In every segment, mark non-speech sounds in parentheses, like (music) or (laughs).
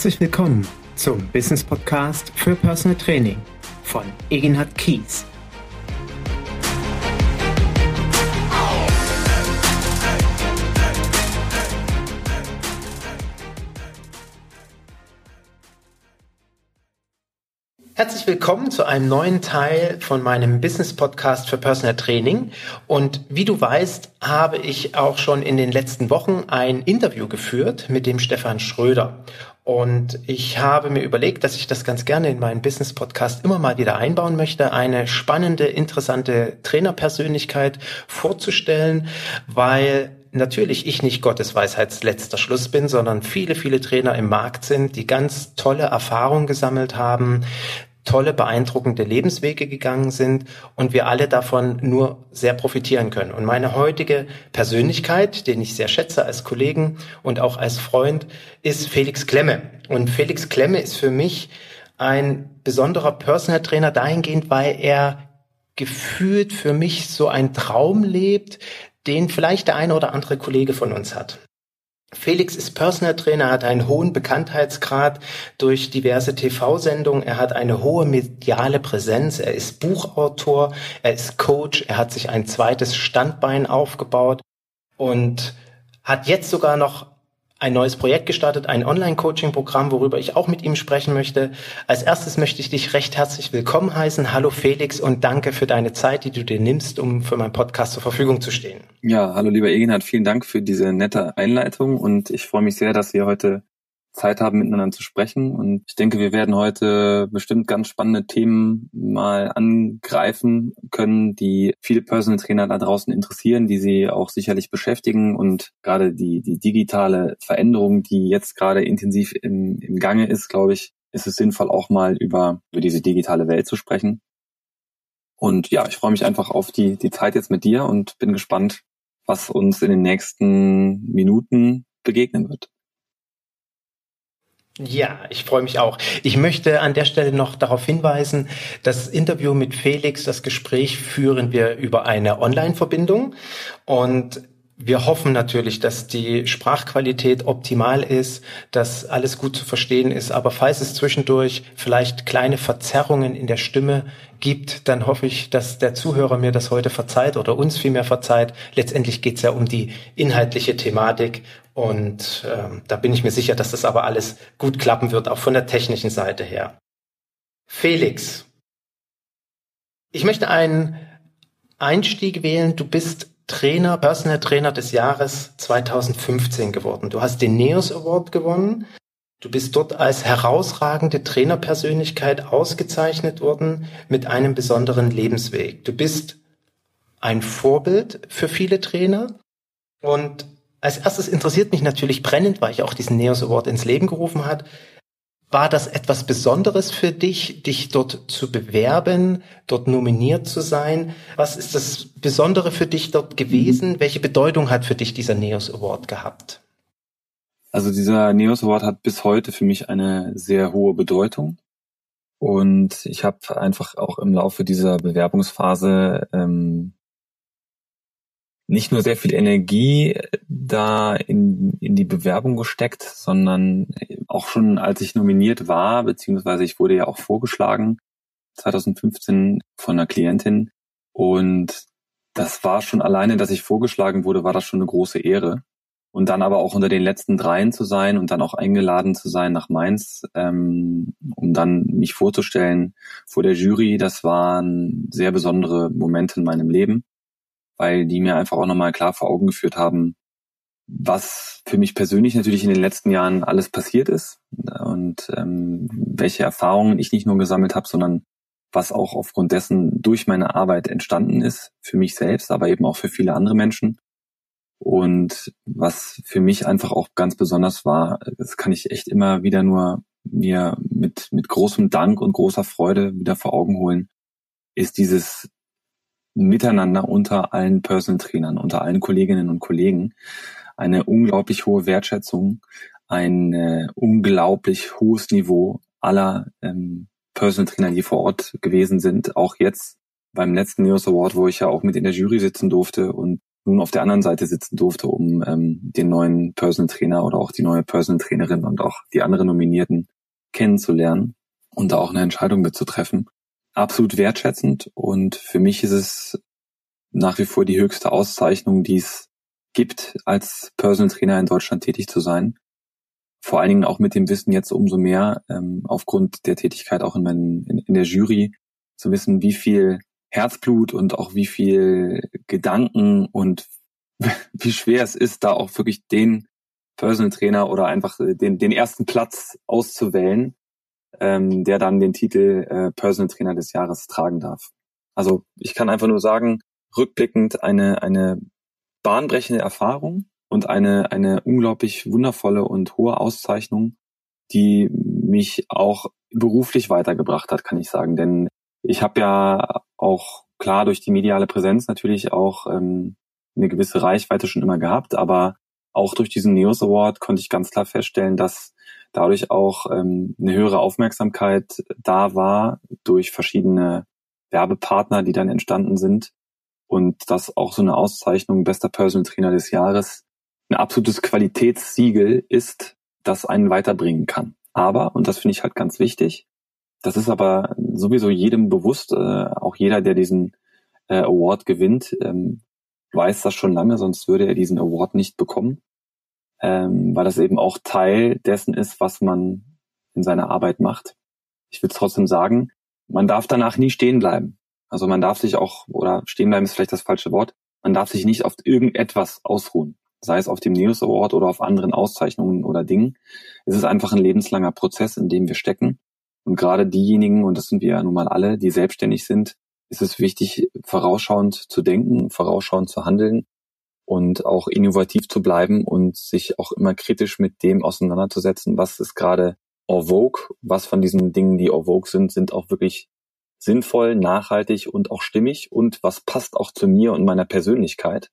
Herzlich willkommen zum Business Podcast für Personal Training von Egenhard Kies. Herzlich willkommen zu einem neuen Teil von meinem Business Podcast für Personal Training. Und wie du weißt, habe ich auch schon in den letzten Wochen ein Interview geführt mit dem Stefan Schröder. Und ich habe mir überlegt, dass ich das ganz gerne in meinen Business Podcast immer mal wieder einbauen möchte, eine spannende, interessante Trainerpersönlichkeit vorzustellen, weil natürlich ich nicht Gottes Weisheits letzter Schluss bin, sondern viele, viele Trainer im Markt sind, die ganz tolle Erfahrungen gesammelt haben, tolle, beeindruckende Lebenswege gegangen sind und wir alle davon nur sehr profitieren können. Und meine heutige Persönlichkeit, den ich sehr schätze als Kollegen und auch als Freund, ist Felix Klemme. Und Felix Klemme ist für mich ein besonderer Personal Trainer dahingehend, weil er gefühlt für mich so ein Traum lebt, den vielleicht der eine oder andere Kollege von uns hat. Felix ist Personal Trainer, hat einen hohen Bekanntheitsgrad durch diverse TV-Sendungen, er hat eine hohe mediale Präsenz, er ist Buchautor, er ist Coach, er hat sich ein zweites Standbein aufgebaut und hat jetzt sogar noch ein neues Projekt gestartet, ein Online-Coaching-Programm, worüber ich auch mit ihm sprechen möchte. Als erstes möchte ich dich recht herzlich willkommen heißen. Hallo Felix und danke für deine Zeit, die du dir nimmst, um für meinen Podcast zur Verfügung zu stehen. Ja, hallo lieber Egenhard, vielen Dank für diese nette Einleitung und ich freue mich sehr, dass wir heute Zeit haben, miteinander zu sprechen. Und ich denke, wir werden heute bestimmt ganz spannende Themen mal angreifen können, die viele Personal Trainer da draußen interessieren, die sie auch sicherlich beschäftigen. Und gerade die, die digitale Veränderung, die jetzt gerade intensiv im, im Gange ist, glaube ich, ist es sinnvoll, auch mal über, über diese digitale Welt zu sprechen. Und ja, ich freue mich einfach auf die, die Zeit jetzt mit dir und bin gespannt, was uns in den nächsten Minuten begegnen wird. Ja, ich freue mich auch. Ich möchte an der Stelle noch darauf hinweisen, das Interview mit Felix, das Gespräch führen wir über eine Online-Verbindung und wir hoffen natürlich, dass die Sprachqualität optimal ist, dass alles gut zu verstehen ist. Aber falls es zwischendurch vielleicht kleine Verzerrungen in der Stimme gibt, dann hoffe ich, dass der Zuhörer mir das heute verzeiht oder uns vielmehr verzeiht. Letztendlich geht es ja um die inhaltliche Thematik und äh, da bin ich mir sicher, dass das aber alles gut klappen wird, auch von der technischen Seite her. Felix, ich möchte einen Einstieg wählen. Du bist Trainer, Personal Trainer des Jahres 2015 geworden. Du hast den NEOS Award gewonnen. Du bist dort als herausragende Trainerpersönlichkeit ausgezeichnet worden mit einem besonderen Lebensweg. Du bist ein Vorbild für viele Trainer und als erstes interessiert mich natürlich brennend, weil ich auch diesen NEOS Award ins Leben gerufen hat, war das etwas Besonderes für dich, dich dort zu bewerben, dort nominiert zu sein? Was ist das Besondere für dich dort gewesen? Mhm. Welche Bedeutung hat für dich dieser NEOS Award gehabt? Also dieser NEOS Award hat bis heute für mich eine sehr hohe Bedeutung. Und ich habe einfach auch im Laufe dieser Bewerbungsphase ähm, nicht nur sehr viel Energie äh, da in, in die Bewerbung gesteckt, sondern auch schon als ich nominiert war, beziehungsweise ich wurde ja auch vorgeschlagen, 2015 von einer Klientin. Und das war schon alleine, dass ich vorgeschlagen wurde, war das schon eine große Ehre. Und dann aber auch unter den letzten dreien zu sein und dann auch eingeladen zu sein nach Mainz, ähm, um dann mich vorzustellen vor der Jury, das waren sehr besondere Momente in meinem Leben weil die mir einfach auch nochmal klar vor Augen geführt haben, was für mich persönlich natürlich in den letzten Jahren alles passiert ist und ähm, welche Erfahrungen ich nicht nur gesammelt habe, sondern was auch aufgrund dessen durch meine Arbeit entstanden ist, für mich selbst, aber eben auch für viele andere Menschen. Und was für mich einfach auch ganz besonders war, das kann ich echt immer wieder nur mir mit, mit großem Dank und großer Freude wieder vor Augen holen, ist dieses Miteinander unter allen Personal Trainern, unter allen Kolleginnen und Kollegen eine unglaublich hohe Wertschätzung, ein äh, unglaublich hohes Niveau aller ähm, Personal Trainer, die vor Ort gewesen sind. Auch jetzt beim letzten News Award, wo ich ja auch mit in der Jury sitzen durfte und nun auf der anderen Seite sitzen durfte, um ähm, den neuen Personal Trainer oder auch die neue Personal Trainerin und auch die anderen Nominierten kennenzulernen und da auch eine Entscheidung mitzutreffen. Absolut wertschätzend und für mich ist es nach wie vor die höchste Auszeichnung, die es gibt, als Personal Trainer in Deutschland tätig zu sein. Vor allen Dingen auch mit dem Wissen jetzt umso mehr, ähm, aufgrund der Tätigkeit auch in, meinen, in, in der Jury, zu wissen, wie viel Herzblut und auch wie viel Gedanken und (laughs) wie schwer es ist, da auch wirklich den Personal Trainer oder einfach den, den ersten Platz auszuwählen, ähm, der dann den Titel äh, Personal Trainer des Jahres tragen darf. Also ich kann einfach nur sagen, rückblickend eine, eine bahnbrechende Erfahrung und eine, eine unglaublich wundervolle und hohe Auszeichnung, die mich auch beruflich weitergebracht hat, kann ich sagen. Denn ich habe ja auch klar durch die mediale Präsenz natürlich auch ähm, eine gewisse Reichweite schon immer gehabt, aber auch durch diesen Neos Award konnte ich ganz klar feststellen, dass dadurch auch ähm, eine höhere Aufmerksamkeit da war durch verschiedene Werbepartner, die dann entstanden sind und dass auch so eine Auszeichnung bester Personal Trainer des Jahres ein absolutes Qualitätssiegel ist, das einen weiterbringen kann. Aber, und das finde ich halt ganz wichtig, das ist aber sowieso jedem bewusst, äh, auch jeder, der diesen äh, Award gewinnt, ähm, weiß das schon lange, sonst würde er diesen Award nicht bekommen, ähm, weil das eben auch Teil dessen ist, was man in seiner Arbeit macht. Ich will trotzdem sagen, man darf danach nie stehen bleiben. Also man darf sich auch, oder stehen bleiben ist vielleicht das falsche Wort, man darf sich nicht auf irgendetwas ausruhen. Sei es auf dem News Award oder auf anderen Auszeichnungen oder Dingen. Es ist einfach ein lebenslanger Prozess, in dem wir stecken. Und gerade diejenigen, und das sind wir ja nun mal alle, die selbstständig sind, ist es wichtig, vorausschauend zu denken, vorausschauend zu handeln und auch innovativ zu bleiben und sich auch immer kritisch mit dem auseinanderzusetzen, was ist gerade en vogue, was von diesen Dingen, die en vogue sind, sind auch wirklich sinnvoll, nachhaltig und auch stimmig und was passt auch zu mir und meiner Persönlichkeit.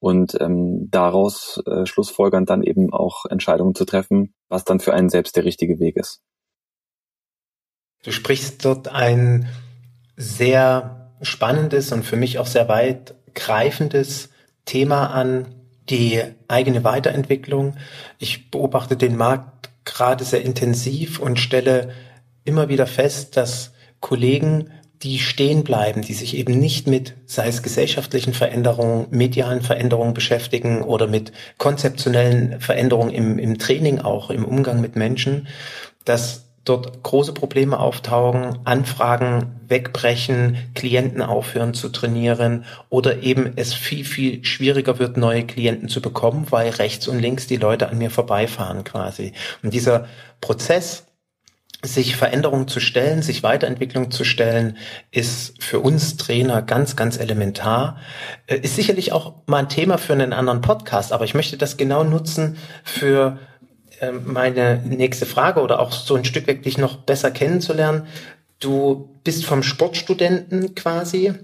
Und ähm, daraus äh, schlussfolgernd dann eben auch Entscheidungen zu treffen, was dann für einen selbst der richtige Weg ist. Du sprichst dort ein sehr spannendes und für mich auch sehr weit greifendes Thema an, die eigene Weiterentwicklung. Ich beobachte den Markt gerade sehr intensiv und stelle immer wieder fest, dass Kollegen, die stehen bleiben, die sich eben nicht mit, sei es gesellschaftlichen Veränderungen, medialen Veränderungen beschäftigen oder mit konzeptionellen Veränderungen im, im Training auch, im Umgang mit Menschen, dass dort große Probleme auftauchen, Anfragen wegbrechen, Klienten aufhören zu trainieren oder eben es viel, viel schwieriger wird, neue Klienten zu bekommen, weil rechts und links die Leute an mir vorbeifahren quasi. Und dieser Prozess, sich Veränderungen zu stellen, sich Weiterentwicklung zu stellen, ist für uns Trainer ganz, ganz elementar. Äh, ist sicherlich auch mal ein Thema für einen anderen Podcast, aber ich möchte das genau nutzen für meine nächste Frage oder auch so ein Stück weg dich noch besser kennenzulernen. Du bist vom Sportstudenten quasi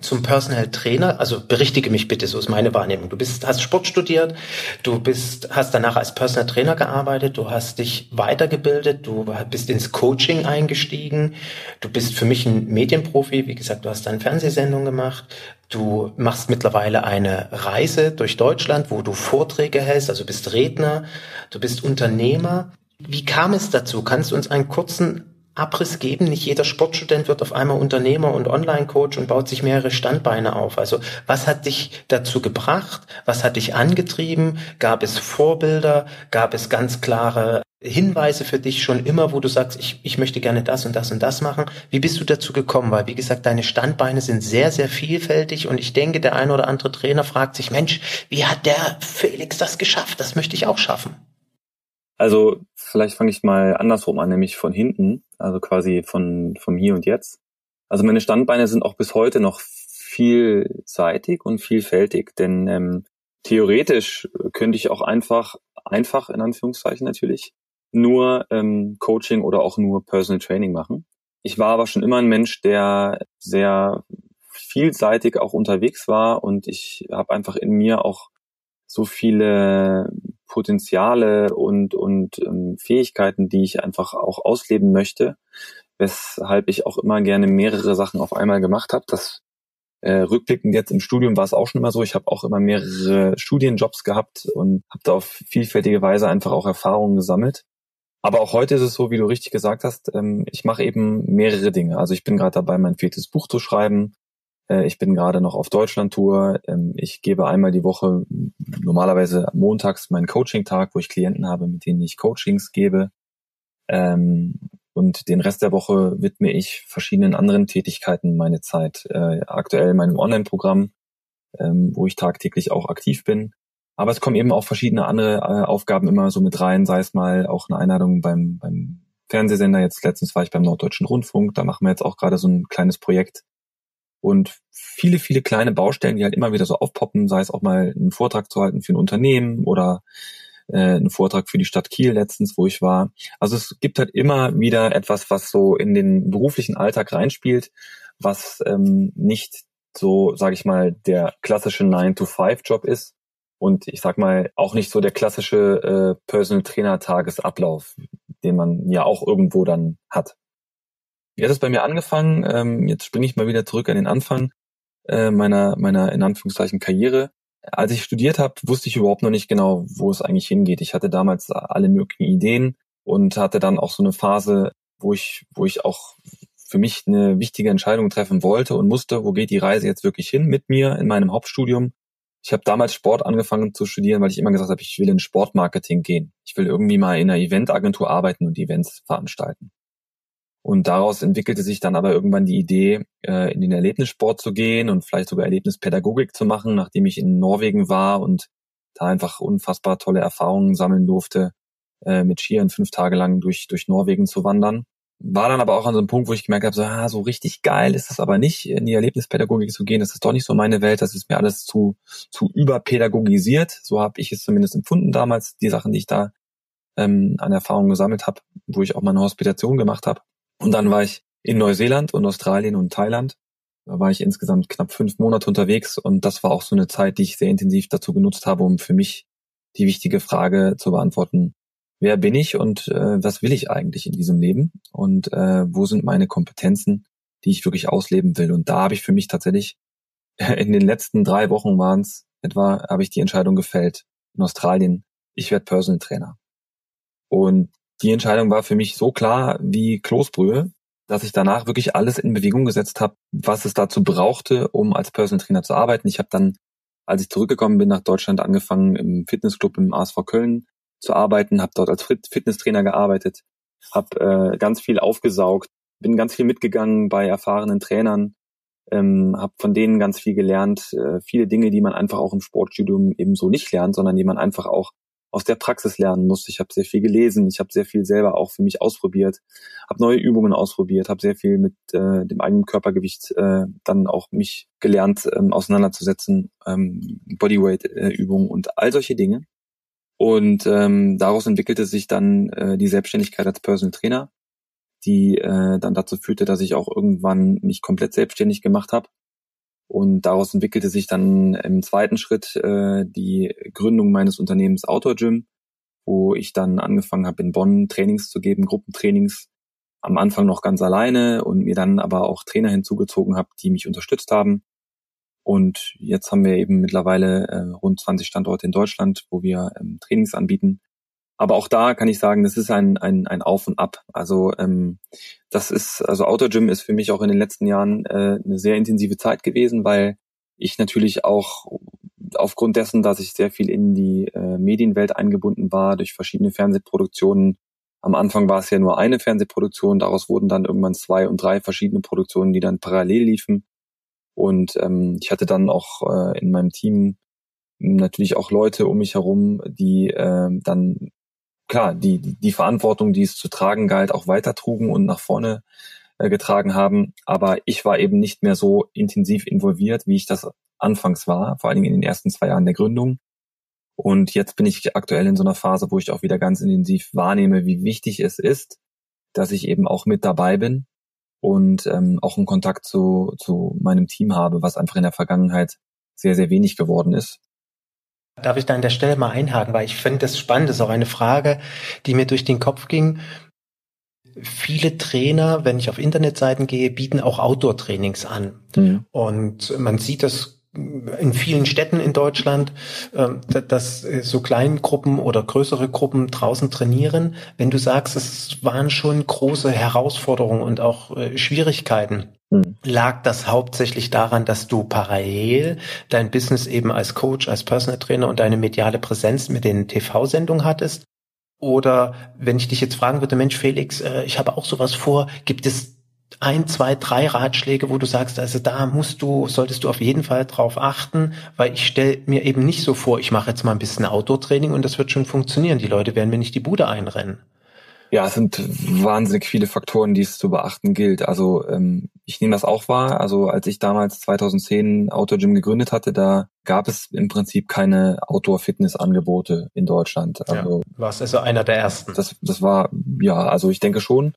zum Personal Trainer, also berichtige mich bitte, so ist meine Wahrnehmung. Du bist, hast Sport studiert, du bist, hast danach als Personal Trainer gearbeitet, du hast dich weitergebildet, du bist ins Coaching eingestiegen, du bist für mich ein Medienprofi, wie gesagt, du hast eine Fernsehsendung gemacht, du machst mittlerweile eine Reise durch Deutschland, wo du Vorträge hältst, also bist Redner, du bist Unternehmer. Wie kam es dazu? Kannst du uns einen kurzen Abriss geben. Nicht jeder Sportstudent wird auf einmal Unternehmer und Online-Coach und baut sich mehrere Standbeine auf. Also was hat dich dazu gebracht? Was hat dich angetrieben? Gab es Vorbilder? Gab es ganz klare Hinweise für dich schon immer, wo du sagst, ich, ich möchte gerne das und das und das machen? Wie bist du dazu gekommen? Weil, wie gesagt, deine Standbeine sind sehr, sehr vielfältig und ich denke, der ein oder andere Trainer fragt sich, Mensch, wie hat der Felix das geschafft? Das möchte ich auch schaffen. Also vielleicht fange ich mal andersrum an, nämlich von hinten, also quasi von vom Hier und Jetzt. Also meine Standbeine sind auch bis heute noch vielseitig und vielfältig, denn ähm, theoretisch könnte ich auch einfach, einfach in Anführungszeichen natürlich, nur ähm, Coaching oder auch nur Personal Training machen. Ich war aber schon immer ein Mensch, der sehr vielseitig auch unterwegs war und ich habe einfach in mir auch so viele Potenziale und, und ähm, Fähigkeiten, die ich einfach auch ausleben möchte, weshalb ich auch immer gerne mehrere Sachen auf einmal gemacht habe. Das Äh, rückblickend jetzt im Studium war es auch schon immer so. Ich habe auch immer mehrere Studienjobs gehabt und habe da auf vielfältige Weise einfach auch Erfahrungen gesammelt. Aber auch heute ist es so, wie du richtig gesagt hast, ähm, ich mache eben mehrere Dinge. Also ich bin gerade dabei, mein viertes Buch zu schreiben. Äh, ich bin gerade noch auf Deutschland-Tour. Ähm, ich gebe einmal die Woche normalerweise montags meinen Coaching-Tag, wo ich Klienten habe, mit denen ich Coachings gebe. Ähm, und den Rest der Woche widme ich verschiedenen anderen Tätigkeiten meine Zeit. Äh, aktuell meinem Online-Programm, ähm, wo ich tagtäglich auch aktiv bin. Aber es kommen eben auch verschiedene andere äh, Aufgaben immer so mit rein, sei es mal auch eine Einladung beim, beim Fernsehsender. Jetzt letztens war ich beim Norddeutschen Rundfunk, da machen wir jetzt auch gerade so ein kleines Projekt. Und viele, viele kleine Baustellen, die halt immer wieder so aufpoppen, sei es auch mal einen Vortrag zu halten für ein Unternehmen oder äh, einen Vortrag für die Stadt Kiel letztens, wo ich war. Also es gibt halt immer wieder etwas, was so in den beruflichen Alltag reinspielt, was ähm, nicht so, sage ich mal, der klassische 9-to-5-Job ist, und ich sag mal auch nicht so der klassische äh, Personal Trainer Tagesablauf, den man ja auch irgendwo dann hat. Wie hat es bei mir angefangen? Ähm, jetzt springe ich mal wieder zurück an den Anfang äh, meiner meiner in Anführungszeichen Karriere. Als ich studiert habe, wusste ich überhaupt noch nicht genau, wo es eigentlich hingeht. Ich hatte damals alle möglichen Ideen und hatte dann auch so eine Phase, wo ich wo ich auch für mich eine wichtige Entscheidung treffen wollte und musste, wo geht die Reise jetzt wirklich hin mit mir in meinem Hauptstudium ich habe damals Sport angefangen zu studieren, weil ich immer gesagt habe, ich will in Sportmarketing gehen. Ich will irgendwie mal in einer Eventagentur arbeiten und Events veranstalten. Und daraus entwickelte sich dann aber irgendwann die Idee, äh, in den Erlebnissport zu gehen und vielleicht sogar Erlebnispädagogik zu machen, nachdem ich in Norwegen war und da einfach unfassbar tolle Erfahrungen sammeln durfte, äh, mit Skiern fünf Tage lang durch, durch Norwegen zu wandern war dann aber auch an so einem Punkt, wo ich gemerkt habe, so, ah, so richtig geil ist es aber nicht, in die Erlebnispädagogik zu gehen. Das ist doch nicht so meine Welt. Das ist mir alles zu, zu überpädagogisiert. So habe ich es zumindest empfunden damals, die Sachen, die ich da ähm, an Erfahrungen gesammelt habe, wo ich auch meine Hospitation gemacht habe. Und dann war ich in Neuseeland und Australien und Thailand. Da war ich insgesamt knapp fünf Monate unterwegs und das war auch so eine Zeit, die ich sehr intensiv dazu genutzt habe, um für mich die wichtige Frage zu beantworten, wer bin ich und äh, was will ich eigentlich in diesem Leben und äh, wo sind meine Kompetenzen, die ich wirklich ausleben will. Und da habe ich für mich tatsächlich (laughs) in den letzten drei Wochen waren es etwa, habe ich die Entscheidung gefällt in Australien, ich werde Personal Trainer. Und die Entscheidung war für mich so klar wie Kloßbrühe, dass ich danach wirklich alles in Bewegung gesetzt habe, was es dazu brauchte, um als Personal Trainer zu arbeiten. Ich habe dann, als ich zurückgekommen bin nach Deutschland, angefangen im Fitnessclub im ASV Köln zu arbeiten, habe dort als Fitnesstrainer gearbeitet, habe äh, ganz viel aufgesaugt, bin ganz viel mitgegangen bei erfahrenen Trainern, ähm, habe von denen ganz viel gelernt, äh, viele Dinge, die man einfach auch im Sportstudium eben so nicht lernt, sondern die man einfach auch aus der Praxis lernen muss. Ich habe sehr viel gelesen, ich habe sehr viel selber auch für mich ausprobiert, habe neue Übungen ausprobiert, habe sehr viel mit äh, dem eigenen Körpergewicht äh, dann auch mich gelernt ähm, auseinanderzusetzen, ähm, Bodyweight-Übungen äh, und all solche Dinge. Und ähm, daraus entwickelte sich dann äh, die Selbstständigkeit als Personal Trainer, die äh, dann dazu führte, dass ich auch irgendwann mich komplett selbstständig gemacht habe. Und daraus entwickelte sich dann im zweiten Schritt äh, die Gründung meines Unternehmens Outdoor Gym, wo ich dann angefangen habe, in Bonn Trainings zu geben, Gruppentrainings, am Anfang noch ganz alleine und mir dann aber auch Trainer hinzugezogen habe, die mich unterstützt haben und jetzt haben wir eben mittlerweile äh, rund 20 Standorte in Deutschland, wo wir ähm, Trainings anbieten. Aber auch da kann ich sagen, das ist ein, ein, ein Auf und Ab. Also ähm, das ist, also Outdoor Gym ist für mich auch in den letzten Jahren äh, eine sehr intensive Zeit gewesen, weil ich natürlich auch aufgrund dessen, dass ich sehr viel in die äh, Medienwelt eingebunden war, durch verschiedene Fernsehproduktionen. Am Anfang war es ja nur eine Fernsehproduktion, daraus wurden dann irgendwann zwei und drei verschiedene Produktionen, die dann parallel liefen. Und ähm, ich hatte dann auch äh, in meinem Team natürlich auch Leute um mich herum, die äh, dann klar die, die die Verantwortung, die es zu tragen galt, auch weiter trugen und nach vorne äh, getragen haben. Aber ich war eben nicht mehr so intensiv involviert, wie ich das anfangs war, vor allen Dingen in den ersten zwei Jahren der Gründung. Und jetzt bin ich aktuell in so einer Phase, wo ich auch wieder ganz intensiv wahrnehme, wie wichtig es ist, dass ich eben auch mit dabei bin und ähm, auch einen Kontakt zu, zu meinem Team habe, was einfach in der Vergangenheit sehr, sehr wenig geworden ist. Darf ich da an der Stelle mal einhaken, weil ich finde das spannend, das ist auch eine Frage, die mir durch den Kopf ging. viele Trainer, wenn ich auf Internetseiten gehe, bieten auch Outdoor-Trainings an. Mhm. Und man sieht das in vielen Städten in Deutschland, ähm, dass so Kleingruppen oder größere Gruppen draußen trainieren. Wenn du sagst, es waren schon große Herausforderungen und auch äh, Schwierigkeiten. Lag das hauptsächlich daran, dass du parallel dein Business eben als Coach, als Personal Trainer und deine mediale Präsenz mit den TV-Sendungen hattest? Oder wenn ich dich jetzt fragen würde, Mensch Felix, äh, ich habe auch sowas vor, gibt es ein, zwei, drei Ratschläge, wo du sagst, also da musst du, solltest du auf jeden Fall drauf achten, weil ich stelle mir eben nicht so vor, ich mache jetzt mal ein bisschen Outdoor-Training und das wird schon funktionieren. Die Leute werden mir nicht die Bude einrennen. Ja, es sind wahnsinnig viele Faktoren, die es zu beachten gilt. Also ähm, ich nehme das auch wahr. Also als ich damals 2010 Outdoor Gym gegründet hatte, da gab es im Prinzip keine Outdoor-Fitness-Angebote in Deutschland. Also ja, warst also einer der ersten. Das, das war ja, also ich denke schon.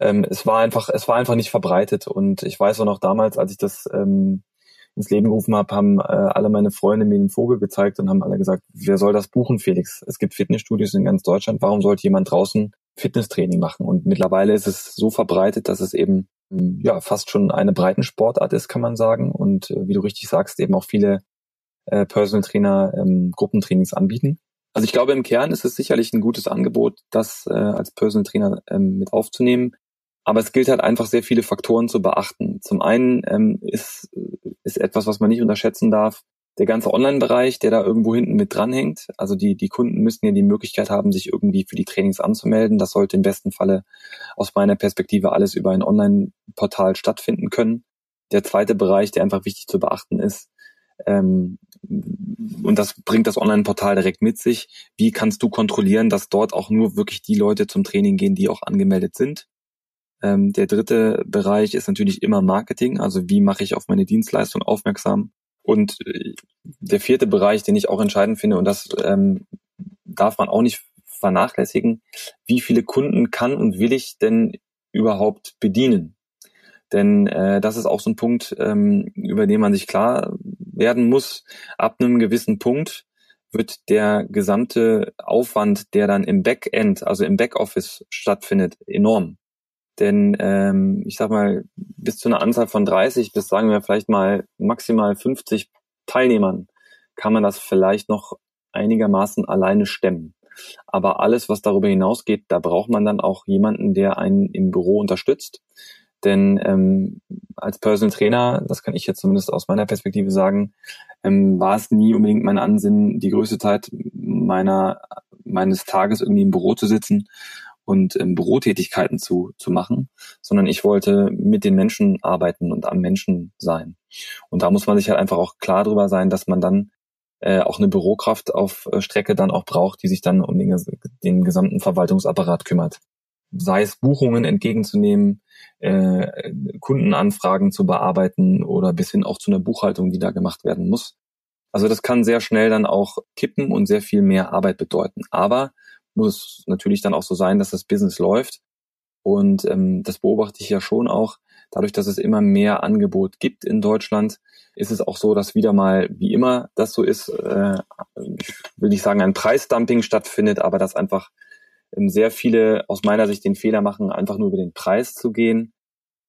Ähm, es war einfach, es war einfach nicht verbreitet. Und ich weiß auch noch damals, als ich das ähm, ins Leben gerufen habe, haben äh, alle meine Freunde mir den Vogel gezeigt und haben alle gesagt, wer soll das buchen, Felix? Es gibt Fitnessstudios in ganz Deutschland. Warum sollte jemand draußen Fitnesstraining machen. Und mittlerweile ist es so verbreitet, dass es eben hm, ja fast schon eine Breitensportart ist, kann man sagen. Und äh, wie du richtig sagst, eben auch viele äh, Personal Trainer ähm, Gruppentrainings anbieten. Also ich glaube, im Kern ist es sicherlich ein gutes Angebot, das äh, als Personal Trainer ähm, mit aufzunehmen. Aber es gilt halt einfach sehr viele Faktoren zu beachten. Zum einen ähm, ist, ist etwas, was man nicht unterschätzen darf, der ganze Online-Bereich, der da irgendwo hinten mit dranhängt. Also die, die Kunden müssen ja die Möglichkeit haben, sich irgendwie für die Trainings anzumelden. Das sollte im besten Falle aus meiner Perspektive alles über ein Online-Portal stattfinden können. Der zweite Bereich, der einfach wichtig zu beachten ist, ähm, und das bringt das Online-Portal direkt mit sich. Wie kannst du kontrollieren, dass dort auch nur wirklich die Leute zum Training gehen, die auch angemeldet sind? Ähm, der dritte Bereich ist natürlich immer Marketing. Also wie mache ich auf meine Dienstleistung aufmerksam? Und äh, der vierte Bereich, den ich auch entscheidend finde, und das ähm, darf man auch nicht vernachlässigen, wie viele Kunden kann und will ich denn überhaupt bedienen? Denn äh, das ist auch so ein Punkt, ähm, über den man sich klar werden muss. Ab einem gewissen Punkt wird der gesamte Aufwand, der dann im Backend, also im Backoffice stattfindet, enorm. Denn ähm, ich sag mal, bis zu einer Anzahl von 30 bis sagen wir vielleicht mal maximal 50 Teilnehmern kann man das vielleicht noch einigermaßen alleine stemmen. Aber alles, was darüber hinausgeht, da braucht man dann auch jemanden, der einen im Büro unterstützt. Denn ähm, als Personal Trainer, das kann ich jetzt zumindest aus meiner Perspektive sagen, ähm, war es nie unbedingt mein Ansinnen, die größte Zeit meiner meines Tages irgendwie im Büro zu sitzen und ähm, Bürotätigkeiten zu, zu machen, sondern ich wollte mit den Menschen arbeiten und am Menschen sein. Und da muss man sich halt einfach auch klar drüber sein, dass man dann äh, auch eine Bürokraft auf äh, Strecke dann auch braucht, die sich dann um den, den gesamten Verwaltungsapparat kümmert. Sei es Buchungen entgegenzunehmen, äh, Kundenanfragen zu bearbeiten oder bis hin auch zu einer Buchhaltung, die da gemacht werden muss. Also das kann sehr schnell dann auch kippen und sehr viel mehr Arbeit bedeuten. Aber muss natürlich dann auch so sein, dass das Business läuft. Und ähm, das beobachte ich ja schon auch. Dadurch, dass es immer mehr Angebot gibt in Deutschland, ist es auch so, dass wieder mal, wie immer das so ist, äh, ich will nicht sagen, ein Preisdumping stattfindet, aber dass einfach ähm, sehr viele aus meiner Sicht den Fehler machen, einfach nur über den Preis zu gehen.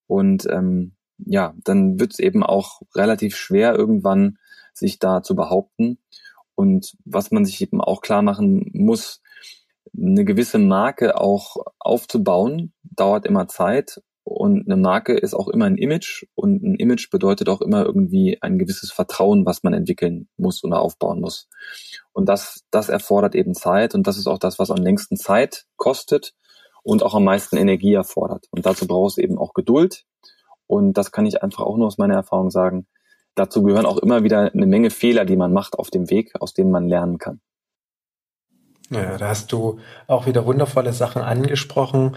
Und ähm, ja, dann wird es eben auch relativ schwer, irgendwann sich da zu behaupten. Und was man sich eben auch klar machen muss, eine gewisse Marke auch aufzubauen, dauert immer Zeit. Und eine Marke ist auch immer ein Image und ein Image bedeutet auch immer irgendwie ein gewisses Vertrauen, was man entwickeln muss oder aufbauen muss. Und das, das erfordert eben Zeit und das ist auch das, was am längsten Zeit kostet und auch am meisten Energie erfordert. Und dazu braucht es eben auch Geduld. Und das kann ich einfach auch nur aus meiner Erfahrung sagen. Dazu gehören auch immer wieder eine Menge Fehler, die man macht auf dem Weg, aus denen man lernen kann. Ja, da hast du auch wieder wundervolle Sachen angesprochen,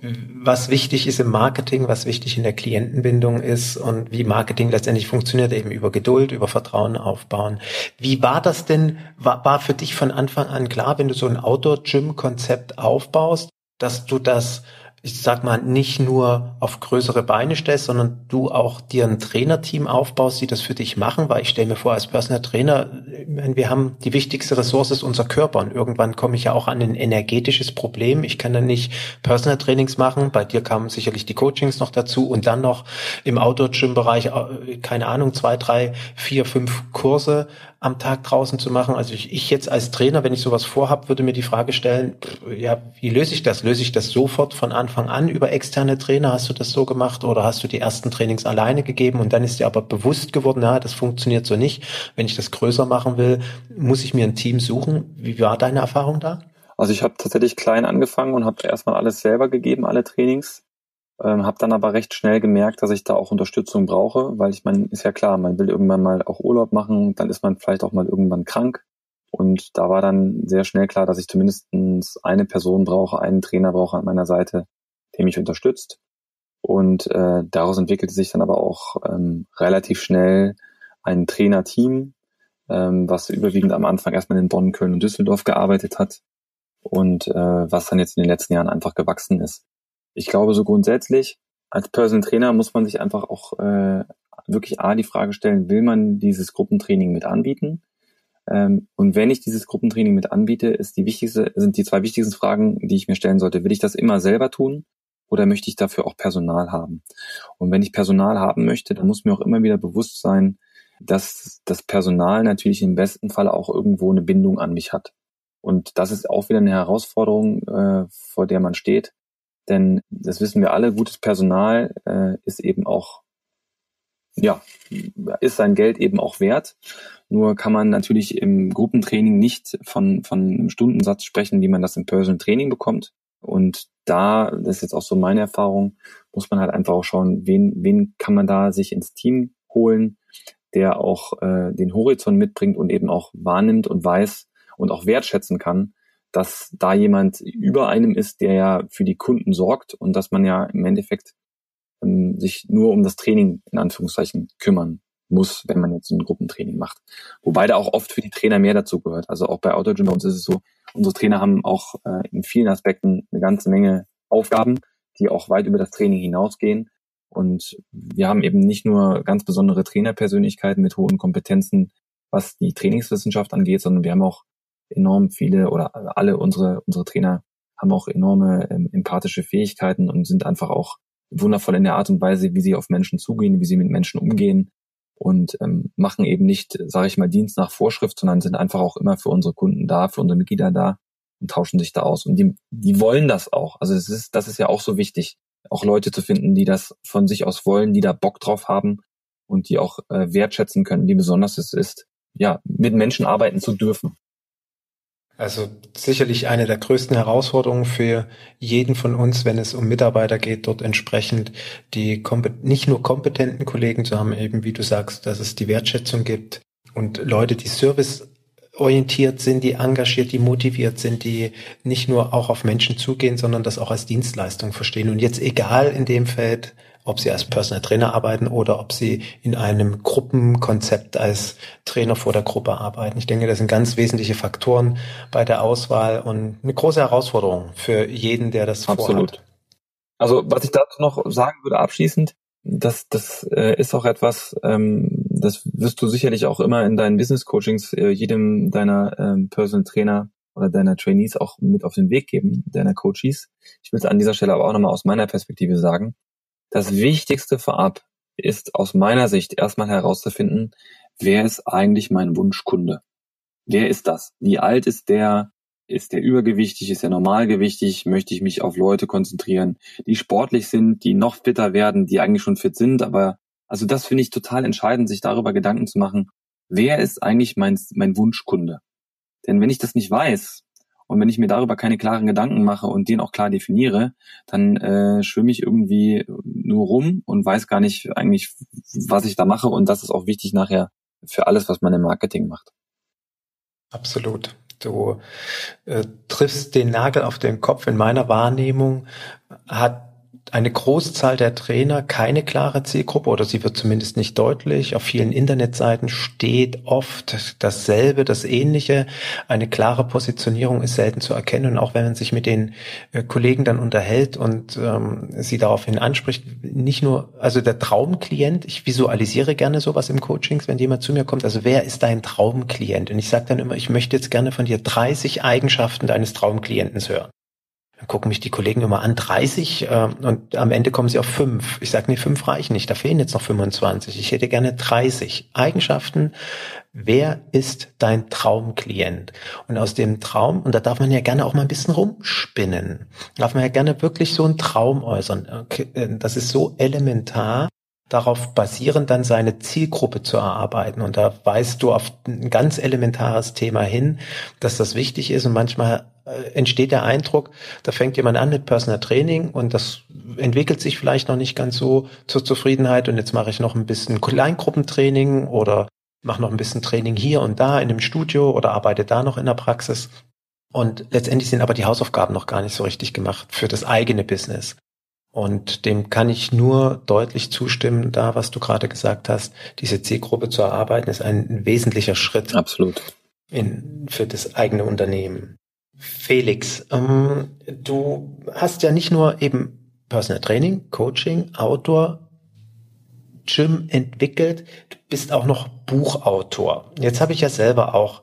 was wichtig ist im Marketing, was wichtig in der Klientenbindung ist und wie Marketing letztendlich funktioniert, eben über Geduld, über Vertrauen aufbauen. Wie war das denn, war, war für dich von Anfang an klar, wenn du so ein Outdoor-Gym-Konzept aufbaust, dass du das ich sag mal, nicht nur auf größere Beine stellst, sondern du auch dir ein Trainerteam aufbaust, die das für dich machen, weil ich stelle mir vor, als Personal Trainer, wir haben die wichtigste Ressource ist unser Körper und irgendwann komme ich ja auch an ein energetisches Problem. Ich kann dann nicht Personal Trainings machen, bei dir kamen sicherlich die Coachings noch dazu und dann noch im Outdoor-Gym-Bereich, äh, keine Ahnung, zwei, drei, vier, fünf Kurse am Tag draußen zu machen. Also ich, ich jetzt als Trainer, wenn ich sowas vorhab, würde mir die Frage stellen, ja, wie löse ich das? Löse ich das sofort von Anfang an über externe Trainer? Hast du das so gemacht oder hast du die ersten Trainings alleine gegeben und dann ist dir aber bewusst geworden, ja, das funktioniert so nicht. Wenn ich das größer machen will, muss ich mir ein Team suchen. Wie war deine Erfahrung da? Also ich habe tatsächlich klein angefangen und habe erstmal alles selber gegeben, alle Trainings. Ähm, habe dann aber recht schnell gemerkt, dass ich da auch Unterstützung brauche, weil ich meine, ist ja klar, man will irgendwann mal auch Urlaub machen, dann ist man vielleicht auch mal irgendwann krank. Und da war dann sehr schnell klar, dass ich zumindest eine Person brauche, einen Trainer brauche an meiner Seite, der mich unterstützt. Und äh, daraus entwickelte sich dann aber auch ähm, relativ schnell ein Trainerteam, ähm, was überwiegend am Anfang erstmal in Bonn, Köln und Düsseldorf gearbeitet hat und äh, was dann jetzt in den letzten Jahren einfach gewachsen ist ich glaube, so grundsätzlich als Personal Trainer muss man sich einfach auch äh, wirklich A, die Frage stellen, will man dieses Gruppentraining mit anbieten? Ähm, und wenn ich dieses Gruppentraining mit anbiete, ist die wichtigste, sind die zwei wichtigsten Fragen, die ich mir stellen sollte. Will ich das immer selber tun oder möchte ich dafür auch Personal haben? Und wenn ich Personal haben möchte, dann muss mir auch immer wieder bewusst sein, dass das Personal natürlich im besten Fall auch irgendwo eine Bindung an mich hat. Und das ist auch wieder eine Herausforderung, äh, vor der man steht. Denn das wissen wir alle, gutes Personal äh, ist eben auch, ja, ist sein Geld eben auch wert. Nur kann man natürlich im Gruppentraining nicht von, von einem Stundensatz sprechen, wie man das im Personal Training bekommt. Und da, das ist jetzt auch so meine Erfahrung, muss man halt einfach auch schauen, wen, wen kann man da sich ins Team holen, der auch äh, den Horizont mitbringt und eben auch wahrnimmt und weiß und auch wertschätzen kann, dass da jemand über einem ist, der ja für die Kunden sorgt und dass man ja im Endeffekt ähm, sich nur um das Training in Anführungszeichen kümmern muss, wenn man jetzt ein Gruppentraining macht. Wobei da auch oft für die Trainer mehr dazu gehört. Also auch bei Autogym bei uns ist es so, unsere Trainer haben auch äh, in vielen Aspekten eine ganze Menge Aufgaben, die auch weit über das Training hinausgehen. Und wir haben eben nicht nur ganz besondere Trainerpersönlichkeiten mit hohen Kompetenzen, was die Trainingswissenschaft angeht, sondern wir haben auch enorm viele oder alle unsere, unsere Trainer haben auch enorme ähm, empathische Fähigkeiten und sind einfach auch wundervoll in der Art und Weise, wie sie auf Menschen zugehen, wie sie mit Menschen umgehen und ähm, machen eben nicht, sage ich mal, Dienst nach Vorschrift, sondern sind einfach auch immer für unsere Kunden da, für unsere Mitglieder da und tauschen sich da aus. Und die, die wollen das auch. Also es ist, das ist ja auch so wichtig, auch Leute zu finden, die das von sich aus wollen, die da Bock drauf haben und die auch äh, wertschätzen können, wie besonders es ist, ja, mit Menschen arbeiten zu dürfen. Also sicherlich eine der größten Herausforderungen für jeden von uns, wenn es um Mitarbeiter geht, dort entsprechend die nicht nur kompetenten Kollegen zu haben, eben wie du sagst, dass es die Wertschätzung gibt und Leute, die Service orientiert sind, die engagiert, die motiviert sind, die nicht nur auch auf Menschen zugehen, sondern das auch als Dienstleistung verstehen. Und jetzt egal in dem Feld, ob sie als Personal Trainer arbeiten oder ob sie in einem Gruppenkonzept als Trainer vor der Gruppe arbeiten. Ich denke, das sind ganz wesentliche Faktoren bei der Auswahl und eine große Herausforderung für jeden, der das Absolut. vorhat. Also was ich dazu noch sagen würde abschließend, das, das äh, ist auch etwas, ähm, das wirst du sicherlich auch immer in deinen Business Coachings äh, jedem deiner ähm, Personal Trainer oder deiner Trainees auch mit auf den Weg geben, deiner Coaches. Ich will es an dieser Stelle aber auch nochmal aus meiner Perspektive sagen. Das Wichtigste vorab ist aus meiner Sicht erstmal herauszufinden, wer ist eigentlich mein Wunschkunde? Wer ist das? Wie alt ist der? Ist der übergewichtig? Ist er normalgewichtig? Möchte ich mich auf Leute konzentrieren, die sportlich sind, die noch fitter werden, die eigentlich schon fit sind? Aber also das finde ich total entscheidend, sich darüber Gedanken zu machen. Wer ist eigentlich mein, mein Wunschkunde? Denn wenn ich das nicht weiß, und wenn ich mir darüber keine klaren Gedanken mache und den auch klar definiere, dann äh, schwimme ich irgendwie nur rum und weiß gar nicht eigentlich, was ich da mache. Und das ist auch wichtig nachher für alles, was man im Marketing macht. Absolut. Du äh, triffst den Nagel auf den Kopf. In meiner Wahrnehmung hat eine Großzahl der Trainer keine klare Zielgruppe oder sie wird zumindest nicht deutlich. Auf vielen Internetseiten steht oft dasselbe, das Ähnliche. Eine klare Positionierung ist selten zu erkennen. Und auch wenn man sich mit den äh, Kollegen dann unterhält und ähm, sie daraufhin anspricht, nicht nur, also der Traumklient, ich visualisiere gerne sowas im Coachings, wenn jemand zu mir kommt, also wer ist dein Traumklient? Und ich sage dann immer, ich möchte jetzt gerne von dir 30 Eigenschaften deines Traumklienten hören. Dann gucken mich die Kollegen immer an, 30 äh, und am Ende kommen sie auf fünf. Ich sage, nee, fünf reichen nicht, da fehlen jetzt noch 25. Ich hätte gerne 30 Eigenschaften. Wer ist dein Traumklient? Und aus dem Traum, und da darf man ja gerne auch mal ein bisschen rumspinnen, darf man ja gerne wirklich so einen Traum äußern. Äh, das ist so elementar, darauf basierend dann seine Zielgruppe zu erarbeiten. Und da weißt du auf ein ganz elementares Thema hin, dass das wichtig ist. Und manchmal äh, entsteht der Eindruck, da fängt jemand an mit Personal Training und das entwickelt sich vielleicht noch nicht ganz so zur Zufriedenheit und jetzt mache ich noch ein bisschen Kleingruppentraining oder mache noch ein bisschen Training hier und da in dem Studio oder arbeite da noch in der Praxis. Und letztendlich sind aber die Hausaufgaben noch gar nicht so richtig gemacht für das eigene Business. Und dem kann ich nur deutlich zustimmen, da was du gerade gesagt hast, diese Zielgruppe zu erarbeiten, ist ein wesentlicher Schritt. Absolut. In, für das eigene Unternehmen. Felix, ähm, du hast ja nicht nur eben Personal Training, Coaching, Outdoor, Gym entwickelt, du bist auch noch Buchautor. Jetzt habe ich ja selber auch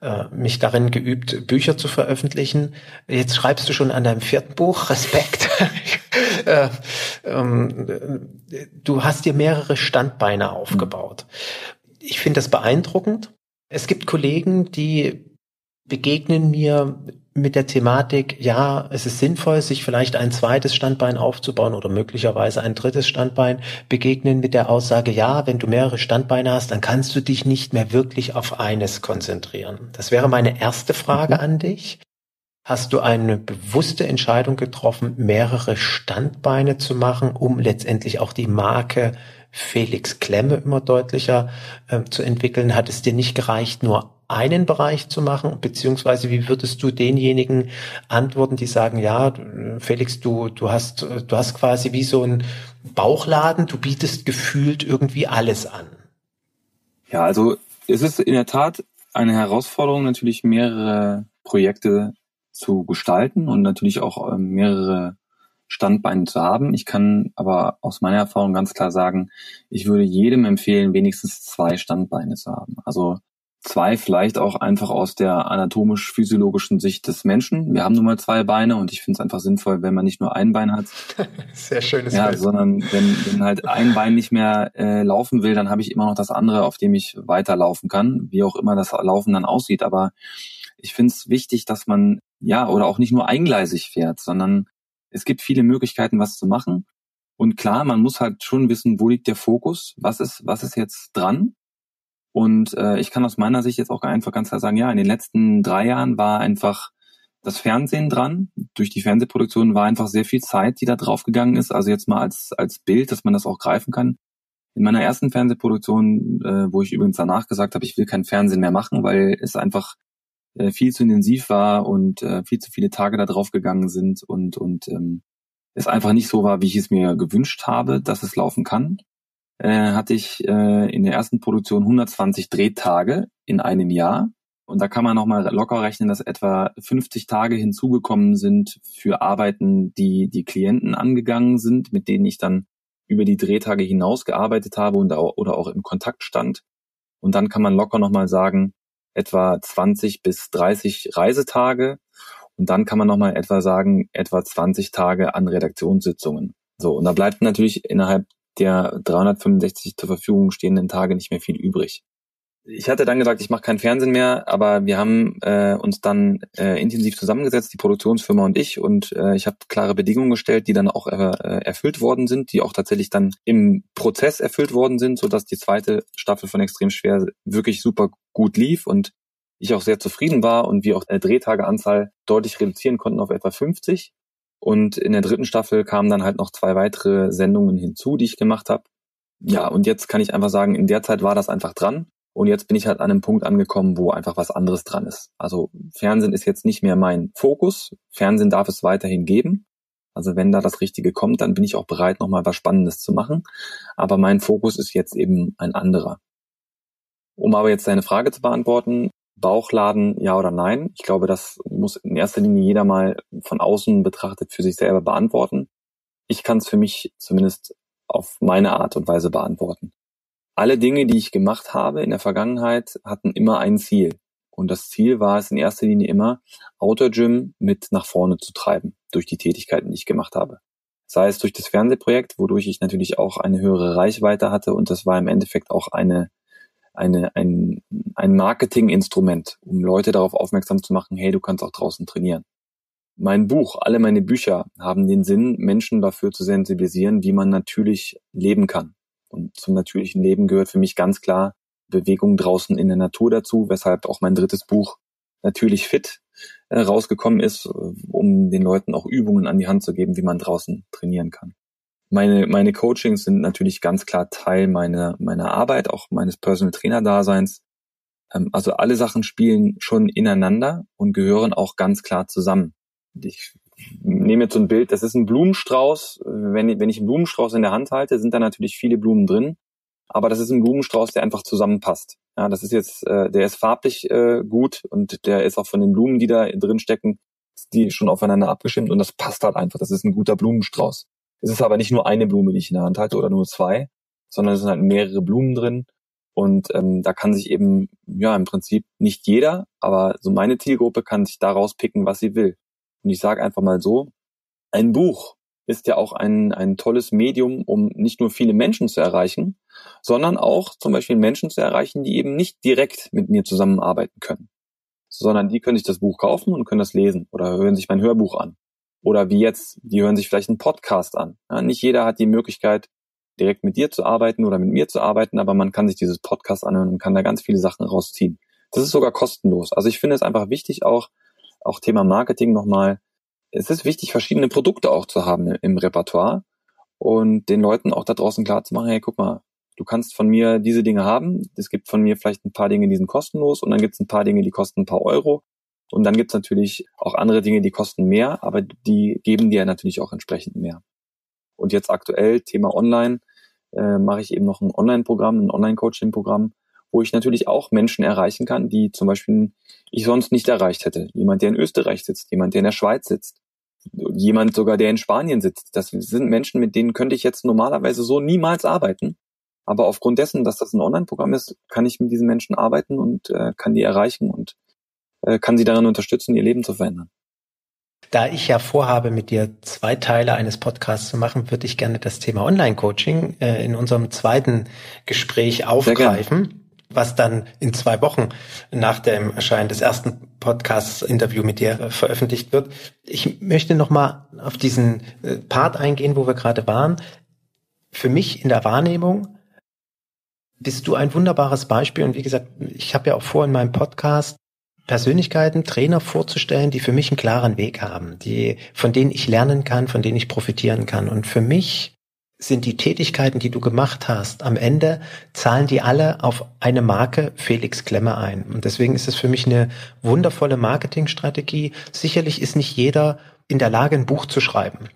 äh, mich darin geübt, Bücher zu veröffentlichen. Jetzt schreibst du schon an deinem vierten Buch, Respekt. Äh, (laughs) ähm, du hast dir mehrere Standbeine aufgebaut. Ich finde das beeindruckend. Es gibt Kollegen, die begegnen mir mit der Thematik, ja, es ist sinnvoll, sich vielleicht ein zweites Standbein aufzubauen oder möglicherweise ein drittes Standbein, begegnen mit der Aussage, ja, wenn du mehrere Standbeine hast, dann kannst du dich nicht mehr wirklich auf eines konzentrieren. Das wäre meine erste Frage an dich. Hast du eine bewusste Entscheidung getroffen, mehrere Standbeine zu machen, um letztendlich auch die Marke Felix Klemme immer deutlicher äh, zu entwickeln? Hat es dir nicht gereicht, nur einen Bereich zu machen, beziehungsweise wie würdest du denjenigen antworten, die sagen, ja, Felix, du, du hast, du hast quasi wie so ein Bauchladen, du bietest gefühlt irgendwie alles an. Ja, also es ist in der Tat eine Herausforderung, natürlich mehrere Projekte zu gestalten und natürlich auch ähm, mehrere Standbeine zu haben. Ich kann aber aus meiner Erfahrung ganz klar sagen, ich würde jedem empfehlen, wenigstens zwei Standbeine zu haben. Also Zwei vielleicht auch einfach aus der anatomisch-physiologischen Sicht des Menschen. Wir haben nun mal zwei Beine und ich finde es einfach sinnvoll, wenn man nicht nur ein Bein hat. (laughs) Sehr schönes Ja, Bild. sondern wenn, wenn halt ein Bein nicht mehr äh, laufen will, dann habe ich immer noch das andere, auf dem ich weiterlaufen kann, wie auch immer das Laufen dann aussieht. Aber ich finde es wichtig, dass man ja oder auch nicht nur eingleisig fährt, sondern es gibt viele Möglichkeiten, was zu machen. Und klar, man muss halt schon wissen, wo liegt der Fokus, was ist, was ist jetzt dran und äh, ich kann aus meiner Sicht jetzt auch einfach ganz klar sagen, ja, in den letzten drei Jahren war einfach das Fernsehen dran. Durch die Fernsehproduktion war einfach sehr viel Zeit, die da draufgegangen ist. Also jetzt mal als, als Bild, dass man das auch greifen kann. In meiner ersten Fernsehproduktion, äh, wo ich übrigens danach gesagt habe, ich will kein Fernsehen mehr machen, weil es einfach äh, viel zu intensiv war und äh, viel zu viele Tage da drauf gegangen sind und, und ähm, es einfach nicht so war, wie ich es mir gewünscht habe, dass es laufen kann äh, hatte ich äh, in der ersten Produktion 120 Drehtage in einem Jahr. Und da kann man nochmal locker rechnen, dass etwa 50 Tage hinzugekommen sind für Arbeiten, die die Klienten angegangen sind, mit denen ich dann über die Drehtage hinaus gearbeitet habe und auch, oder auch im Kontakt stand. Und dann kann man locker nochmal sagen, etwa 20 bis 30 Reisetage. Und dann kann man nochmal etwa sagen, etwa 20 Tage an Redaktionssitzungen. So, und da bleibt natürlich innerhalb der 365 zur Verfügung stehenden Tage nicht mehr viel übrig. Ich hatte dann gesagt, ich mache kein Fernsehen mehr, aber wir haben äh, uns dann äh, intensiv zusammengesetzt, die Produktionsfirma und ich, und äh, ich habe klare Bedingungen gestellt, die dann auch äh, erfüllt worden sind, die auch tatsächlich dann im Prozess erfüllt worden sind, so dass die zweite Staffel von Extrem Schwer wirklich super gut lief und ich auch sehr zufrieden war und wir auch der Drehtageanzahl deutlich reduzieren konnten auf etwa 50. Und in der dritten Staffel kamen dann halt noch zwei weitere Sendungen hinzu, die ich gemacht habe. Ja, und jetzt kann ich einfach sagen, in der Zeit war das einfach dran. Und jetzt bin ich halt an einem Punkt angekommen, wo einfach was anderes dran ist. Also Fernsehen ist jetzt nicht mehr mein Fokus. Fernsehen darf es weiterhin geben. Also wenn da das Richtige kommt, dann bin ich auch bereit, nochmal was Spannendes zu machen. Aber mein Fokus ist jetzt eben ein anderer. Um aber jetzt deine Frage zu beantworten, Bauchladen, ja oder nein? Ich glaube, das muss in erster Linie jeder mal von außen betrachtet für sich selber beantworten. Ich kann es für mich zumindest auf meine Art und Weise beantworten. Alle Dinge, die ich gemacht habe in der Vergangenheit, hatten immer ein Ziel. Und das Ziel war es in erster Linie immer, Outdoor Gym mit nach vorne zu treiben durch die Tätigkeiten, die ich gemacht habe. Sei es durch das Fernsehprojekt, wodurch ich natürlich auch eine höhere Reichweite hatte und das war im Endeffekt auch eine, eine, ein, ein Marketinginstrument, um Leute darauf aufmerksam zu machen, hey, du kannst auch draußen trainieren. Mein Buch, alle meine Bücher haben den Sinn, Menschen dafür zu sensibilisieren, wie man natürlich leben kann. Und zum natürlichen Leben gehört für mich ganz klar Bewegung draußen in der Natur dazu, weshalb auch mein drittes Buch natürlich fit äh, rausgekommen ist, um den Leuten auch Übungen an die Hand zu geben, wie man draußen trainieren kann. Meine, meine Coachings sind natürlich ganz klar Teil meiner, meiner Arbeit, auch meines Personal Trainer Daseins. Ähm, also alle Sachen spielen schon ineinander und gehören auch ganz klar zusammen. Ich nehme jetzt so ein Bild, das ist ein Blumenstrauß. Wenn, wenn ich einen Blumenstrauß in der Hand halte, sind da natürlich viele Blumen drin. Aber das ist ein Blumenstrauß, der einfach zusammenpasst. Ja, das ist jetzt, äh, der ist farblich äh, gut und der ist auch von den Blumen, die da drin stecken, die schon aufeinander abgestimmt und das passt halt einfach. Das ist ein guter Blumenstrauß. Es ist aber nicht nur eine Blume, die ich in der Hand halte oder nur zwei, sondern es sind halt mehrere Blumen drin. Und ähm, da kann sich eben, ja, im Prinzip nicht jeder, aber so meine Zielgruppe kann sich daraus picken, was sie will. Und ich sage einfach mal so, ein Buch ist ja auch ein, ein tolles Medium, um nicht nur viele Menschen zu erreichen, sondern auch zum Beispiel Menschen zu erreichen, die eben nicht direkt mit mir zusammenarbeiten können, sondern die können sich das Buch kaufen und können das lesen oder hören sich mein Hörbuch an. Oder wie jetzt, die hören sich vielleicht einen Podcast an. Ja, nicht jeder hat die Möglichkeit, direkt mit dir zu arbeiten oder mit mir zu arbeiten, aber man kann sich dieses Podcast anhören und kann da ganz viele Sachen rausziehen. Das ist sogar kostenlos. Also ich finde es einfach wichtig, auch, auch Thema Marketing nochmal, es ist wichtig, verschiedene Produkte auch zu haben im Repertoire und den Leuten auch da draußen klar zu machen, hey, guck mal, du kannst von mir diese Dinge haben. Es gibt von mir vielleicht ein paar Dinge, die sind kostenlos und dann gibt es ein paar Dinge, die kosten ein paar Euro. Und dann gibt es natürlich auch andere Dinge, die kosten mehr, aber die geben dir natürlich auch entsprechend mehr. Und jetzt aktuell, Thema Online, äh, mache ich eben noch ein Online-Programm, ein Online-Coaching-Programm, wo ich natürlich auch Menschen erreichen kann, die zum Beispiel ich sonst nicht erreicht hätte. Jemand, der in Österreich sitzt, jemand, der in der Schweiz sitzt, jemand sogar, der in Spanien sitzt. Das sind Menschen, mit denen könnte ich jetzt normalerweise so niemals arbeiten. Aber aufgrund dessen, dass das ein Online-Programm ist, kann ich mit diesen Menschen arbeiten und äh, kann die erreichen und äh, kann sie darin unterstützen, ihr Leben zu verändern. Da ich ja vorhabe, mit dir zwei Teile eines Podcasts zu machen, würde ich gerne das Thema Online-Coaching äh, in unserem zweiten Gespräch aufgreifen was dann in zwei Wochen nach dem Erscheinen des ersten Podcasts-Interview mit dir äh, veröffentlicht wird. Ich möchte nochmal auf diesen äh, Part eingehen, wo wir gerade waren. Für mich in der Wahrnehmung bist du ein wunderbares Beispiel. Und wie gesagt, ich habe ja auch vor in meinem Podcast Persönlichkeiten, Trainer vorzustellen, die für mich einen klaren Weg haben, die, von denen ich lernen kann, von denen ich profitieren kann. Und für mich sind die Tätigkeiten, die du gemacht hast, am Ende zahlen die alle auf eine Marke Felix Klemme ein. Und deswegen ist es für mich eine wundervolle Marketingstrategie. Sicherlich ist nicht jeder in der Lage, ein Buch zu schreiben.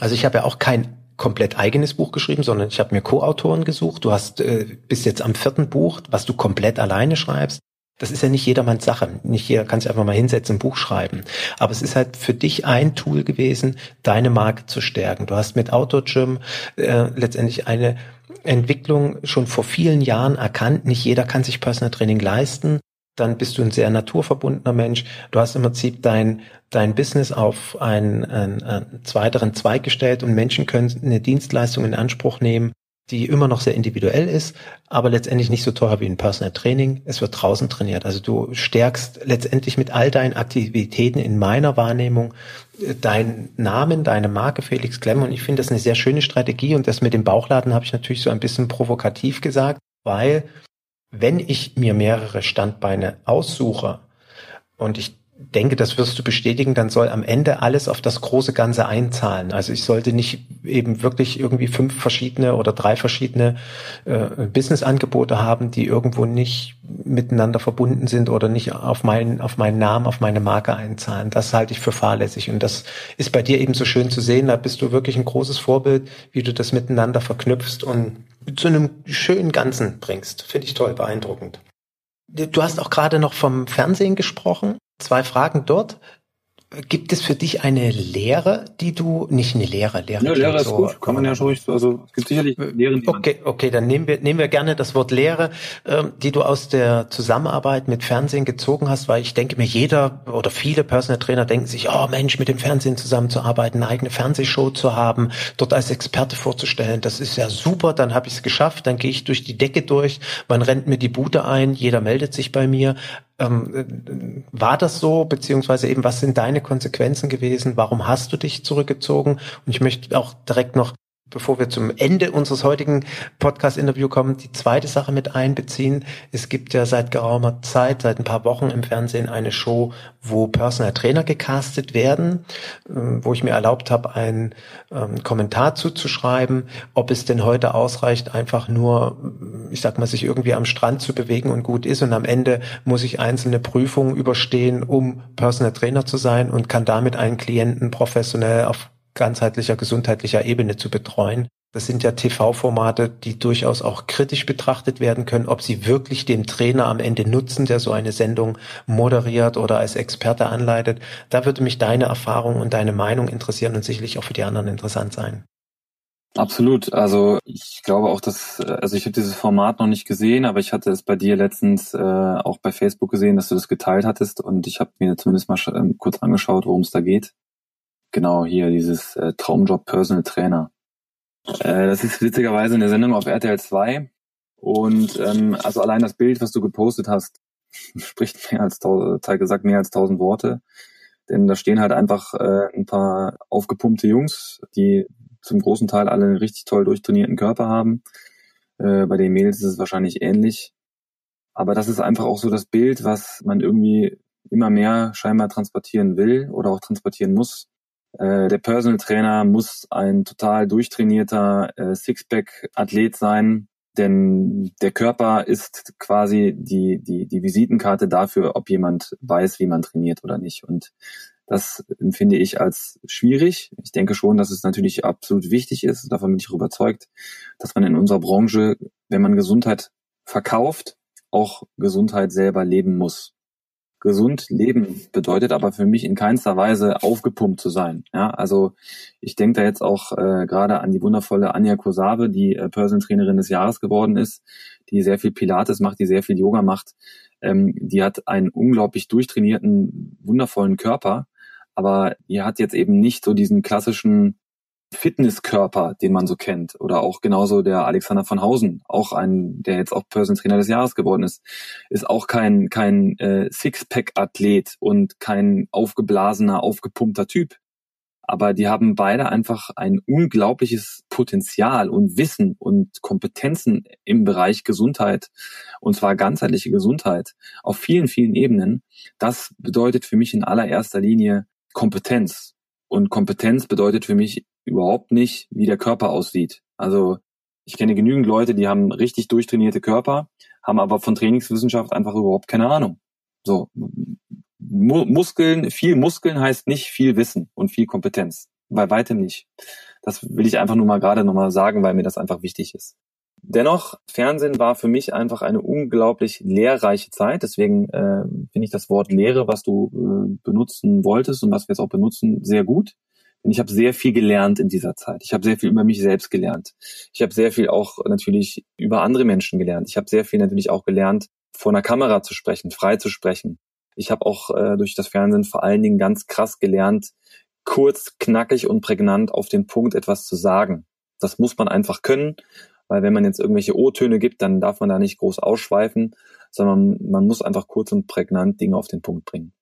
Also ich habe ja auch kein komplett eigenes Buch geschrieben, sondern ich habe mir Co-Autoren gesucht. Du hast äh, bis jetzt am vierten Buch, was du komplett alleine schreibst. Das ist ja nicht jedermanns Sache. Nicht jeder kann sich einfach mal hinsetzen, ein Buch schreiben. Aber es ist halt für dich ein Tool gewesen, deine Marke zu stärken. Du hast mit AutoGym äh, letztendlich eine Entwicklung schon vor vielen Jahren erkannt. Nicht jeder kann sich Personal Training leisten. Dann bist du ein sehr naturverbundener Mensch. Du hast im Prinzip dein, dein Business auf einen, einen, einen zweiteren Zweig gestellt und Menschen können eine Dienstleistung in Anspruch nehmen, die immer noch sehr individuell ist, aber letztendlich nicht so teuer wie ein Personal Training. Es wird draußen trainiert. Also du stärkst letztendlich mit all deinen Aktivitäten in meiner Wahrnehmung äh, deinen Namen, deine Marke Felix Klemm und ich finde das eine sehr schöne Strategie und das mit dem Bauchladen habe ich natürlich so ein bisschen provokativ gesagt, weil wenn ich mir mehrere Standbeine aussuche und ich denke, das wirst du bestätigen, dann soll am Ende alles auf das große Ganze einzahlen. Also ich sollte nicht eben wirklich irgendwie fünf verschiedene oder drei verschiedene äh, Business-Angebote haben, die irgendwo nicht miteinander verbunden sind oder nicht auf meinen, auf meinen Namen, auf meine Marke einzahlen. Das halte ich für fahrlässig. Und das ist bei dir eben so schön zu sehen. Da bist du wirklich ein großes Vorbild, wie du das miteinander verknüpfst und zu einem schönen Ganzen bringst. Finde ich toll, beeindruckend. Du hast auch gerade noch vom Fernsehen gesprochen. Zwei Fragen dort. Gibt es für dich eine Lehre, die du, nicht eine Lehre, Lehre? Ja, Lehre ist so, gut, kann man ja schon ruhig, also es gibt sicherlich äh, Lehren. Okay, okay, dann nehmen wir, nehmen wir gerne das Wort Lehre, ähm, die du aus der Zusammenarbeit mit Fernsehen gezogen hast, weil ich denke mir, jeder oder viele Personal Trainer denken sich, oh Mensch, mit dem Fernsehen zusammenzuarbeiten, eine eigene Fernsehshow zu haben, dort als Experte vorzustellen, das ist ja super, dann habe ich es geschafft, dann gehe ich durch die Decke durch, man rennt mir die Bude ein, jeder meldet sich bei mir, ähm, war das so, beziehungsweise eben, was sind deine Konsequenzen gewesen? Warum hast du dich zurückgezogen? Und ich möchte auch direkt noch bevor wir zum Ende unseres heutigen Podcast-Interview kommen, die zweite Sache mit einbeziehen. Es gibt ja seit geraumer Zeit, seit ein paar Wochen im Fernsehen eine Show, wo Personal Trainer gecastet werden, ähm, wo ich mir erlaubt habe, einen ähm, Kommentar zuzuschreiben, ob es denn heute ausreicht, einfach nur, ich sag mal, sich irgendwie am Strand zu bewegen und gut ist und am Ende muss ich einzelne Prüfungen überstehen, um Personal Trainer zu sein und kann damit einen Klienten professionell auf ganzheitlicher, gesundheitlicher Ebene zu betreuen. Das sind ja TV-Formate, die durchaus auch kritisch betrachtet werden können, ob sie wirklich den Trainer am Ende nutzen, der so eine Sendung moderiert oder als Experte anleitet. Da würde mich deine Erfahrung und deine Meinung interessieren und sicherlich auch für die anderen interessant sein. Absolut. Also ich glaube auch, dass, also ich habe dieses Format noch nicht gesehen, aber ich hatte es bei dir letztens äh, auch bei Facebook gesehen, dass du das geteilt hattest und ich habe mir zumindest mal ähm, kurz angeschaut, worum es da geht genau hier dieses äh, Traumjob Personal Trainer. Äh, das ist witzigerweise eine Sendung auf RTL 2 und ähm, also allein das Bild, was du gepostet hast, (laughs) spricht mehr als tausend, gesagt mehr als tausend Worte, denn da stehen halt einfach äh, ein paar aufgepumpte Jungs, die zum großen Teil alle einen richtig toll durchtrainierten Körper haben. Äh, bei den Mädels ist es wahrscheinlich ähnlich. Aber das ist einfach auch so das Bild, was man irgendwie immer mehr scheinbar transportieren will oder auch transportieren muss. Äh, der Personal Trainer muss ein total durchtrainierter äh, Sixpack-Athlet sein, denn der Körper ist quasi die, die, die Visitenkarte dafür, ob jemand weiß, wie man trainiert oder nicht. Und das empfinde ich als schwierig. Ich denke schon, dass es natürlich absolut wichtig ist, davon bin ich überzeugt, dass man in unserer Branche, wenn man Gesundheit verkauft, auch Gesundheit selber leben muss gesund leben bedeutet aber für mich in keinster Weise aufgepumpt zu sein. Ja, also ich denke da jetzt auch äh, gerade an die wundervolle Anja Kosave, die äh, Personal Trainerin des Jahres geworden ist, die sehr viel Pilates macht, die sehr viel Yoga macht. Ähm, die hat einen unglaublich durchtrainierten, wundervollen Körper, aber die hat jetzt eben nicht so diesen klassischen Fitnesskörper, den man so kennt. Oder auch genauso der Alexander von Hausen, auch ein, der jetzt auch Personal Trainer des Jahres geworden ist, ist auch kein, kein äh, Sixpack-Athlet und kein aufgeblasener, aufgepumpter Typ. Aber die haben beide einfach ein unglaubliches Potenzial und Wissen und Kompetenzen im Bereich Gesundheit, und zwar ganzheitliche Gesundheit, auf vielen, vielen Ebenen. Das bedeutet für mich in allererster Linie Kompetenz. Und Kompetenz bedeutet für mich überhaupt nicht, wie der Körper aussieht. Also ich kenne genügend Leute, die haben richtig durchtrainierte Körper, haben aber von Trainingswissenschaft einfach überhaupt keine Ahnung. So Mu Muskeln, viel Muskeln heißt nicht viel Wissen und viel Kompetenz. Bei weitem nicht. Das will ich einfach nur mal gerade nochmal sagen, weil mir das einfach wichtig ist. Dennoch, Fernsehen war für mich einfach eine unglaublich lehrreiche Zeit. Deswegen äh, finde ich das Wort Lehre, was du äh, benutzen wolltest und was wir jetzt auch benutzen, sehr gut. Und ich habe sehr viel gelernt in dieser Zeit. Ich habe sehr viel über mich selbst gelernt. Ich habe sehr viel auch natürlich über andere Menschen gelernt. Ich habe sehr viel natürlich auch gelernt, vor einer Kamera zu sprechen, frei zu sprechen. Ich habe auch äh, durch das Fernsehen vor allen Dingen ganz krass gelernt, kurz, knackig und prägnant auf den Punkt etwas zu sagen. Das muss man einfach können, weil wenn man jetzt irgendwelche O-Töne gibt, dann darf man da nicht groß ausschweifen, sondern man muss einfach kurz und prägnant Dinge auf den Punkt bringen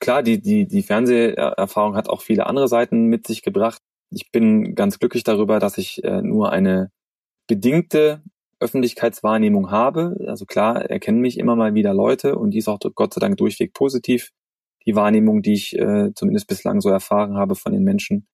klar, die, die, die Fernseherfahrung hat auch viele andere Seiten mit sich gebracht. Ich bin ganz glücklich darüber, dass ich äh, nur eine bedingte Öffentlichkeitswahrnehmung habe. Also klar, erkennen mich immer mal wieder Leute und die ist auch Gott sei Dank durchweg positiv. die Wahrnehmung, die ich äh, zumindest bislang so erfahren habe von den Menschen.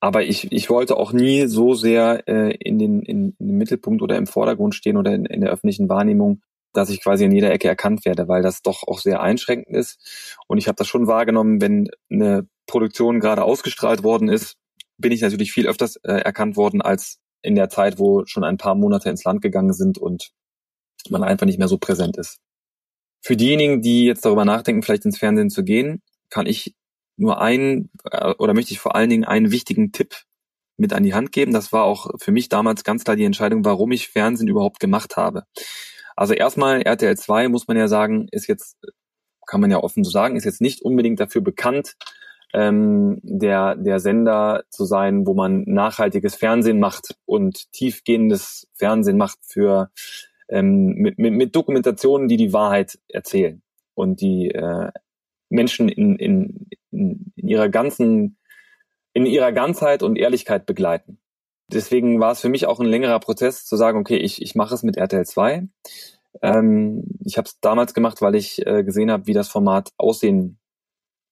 Aber ich, ich wollte auch nie so sehr äh, in, den, in, in den Mittelpunkt oder im Vordergrund stehen oder in, in der öffentlichen Wahrnehmung, dass ich quasi in jeder Ecke erkannt werde, weil das doch auch sehr einschränkend ist. Und ich habe das schon wahrgenommen, wenn eine Produktion gerade ausgestrahlt worden ist, bin ich natürlich viel öfters äh, erkannt worden als in der Zeit, wo schon ein paar Monate ins Land gegangen sind und man einfach nicht mehr so präsent ist. Für diejenigen, die jetzt darüber nachdenken, vielleicht ins Fernsehen zu gehen, kann ich nur einen äh, oder möchte ich vor allen Dingen einen wichtigen Tipp mit an die Hand geben. Das war auch für mich damals ganz klar die Entscheidung, warum ich Fernsehen überhaupt gemacht habe. Also erstmal RTL 2 muss man ja sagen, ist jetzt, kann man ja offen so sagen, ist jetzt nicht unbedingt dafür bekannt, ähm, der, der Sender zu sein, wo man nachhaltiges Fernsehen macht und tiefgehendes Fernsehen macht für ähm, mit, mit, mit Dokumentationen, die die Wahrheit erzählen und die äh, Menschen in, in, in, ihrer ganzen in ihrer Ganzheit und Ehrlichkeit begleiten deswegen war es für mich auch ein längerer Prozess zu sagen, okay, ich, ich mache es mit RTL 2. Ähm, ich habe es damals gemacht, weil ich äh, gesehen habe, wie das Format aussehen